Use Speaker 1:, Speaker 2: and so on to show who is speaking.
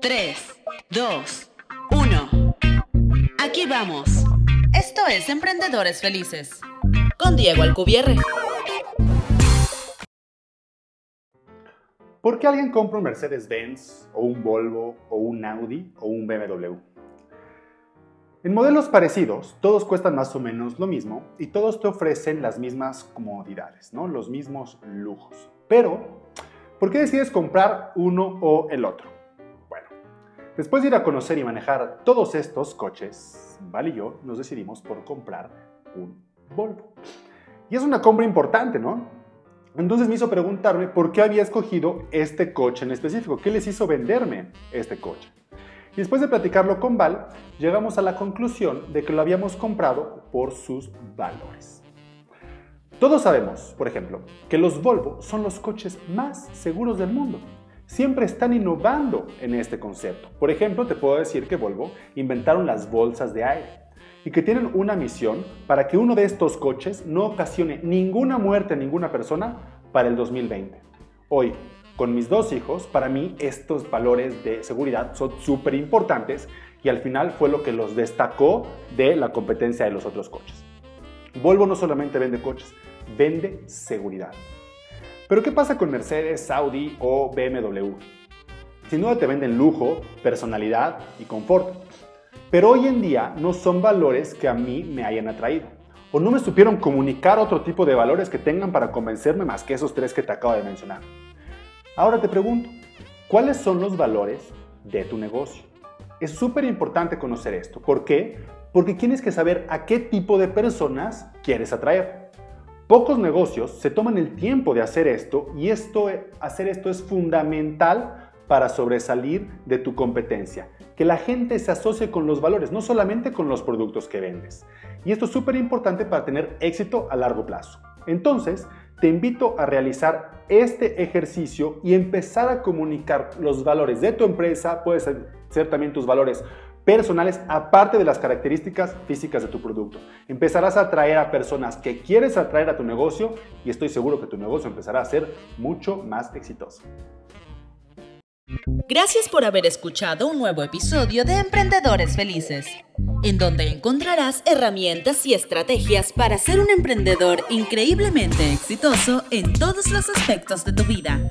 Speaker 1: 3, 2, 1. Aquí vamos. Esto es Emprendedores Felices. Con Diego Alcubierre.
Speaker 2: ¿Por qué alguien compra un Mercedes-Benz o un Volvo o un Audi o un BMW? En modelos parecidos, todos cuestan más o menos lo mismo y todos te ofrecen las mismas comodidades, ¿no? los mismos lujos. Pero, ¿por qué decides comprar uno o el otro? Después de ir a conocer y manejar todos estos coches, Val y yo nos decidimos por comprar un Volvo. Y es una compra importante, ¿no? Entonces me hizo preguntarme por qué había escogido este coche en específico, qué les hizo venderme este coche. Y después de platicarlo con Val, llegamos a la conclusión de que lo habíamos comprado por sus valores. Todos sabemos, por ejemplo, que los Volvo son los coches más seguros del mundo. Siempre están innovando en este concepto. Por ejemplo, te puedo decir que Volvo inventaron las bolsas de aire y que tienen una misión para que uno de estos coches no ocasione ninguna muerte a ninguna persona para el 2020. Hoy, con mis dos hijos, para mí estos valores de seguridad son súper importantes y al final fue lo que los destacó de la competencia de los otros coches. Volvo no solamente vende coches, vende seguridad. Pero ¿qué pasa con Mercedes, Audi o BMW? Sin duda te venden lujo, personalidad y confort. Pero hoy en día no son valores que a mí me hayan atraído. O no me supieron comunicar otro tipo de valores que tengan para convencerme más que esos tres que te acabo de mencionar. Ahora te pregunto, ¿cuáles son los valores de tu negocio? Es súper importante conocer esto. ¿Por qué? Porque tienes que saber a qué tipo de personas quieres atraer. Pocos negocios se toman el tiempo de hacer esto y esto, hacer esto es fundamental para sobresalir de tu competencia. Que la gente se asocie con los valores, no solamente con los productos que vendes. Y esto es súper importante para tener éxito a largo plazo. Entonces, te invito a realizar este ejercicio y empezar a comunicar los valores de tu empresa, puede ser, también tus valores personales, aparte de las características físicas de tu producto. Empezarás a atraer a personas que quieres atraer a tu negocio y estoy seguro que tu negocio empezará a ser mucho más exitoso.
Speaker 1: Gracias por haber escuchado un nuevo episodio de Emprendedores Felices, en donde encontrarás herramientas y estrategias para ser un emprendedor increíblemente exitoso en todos los aspectos de tu vida.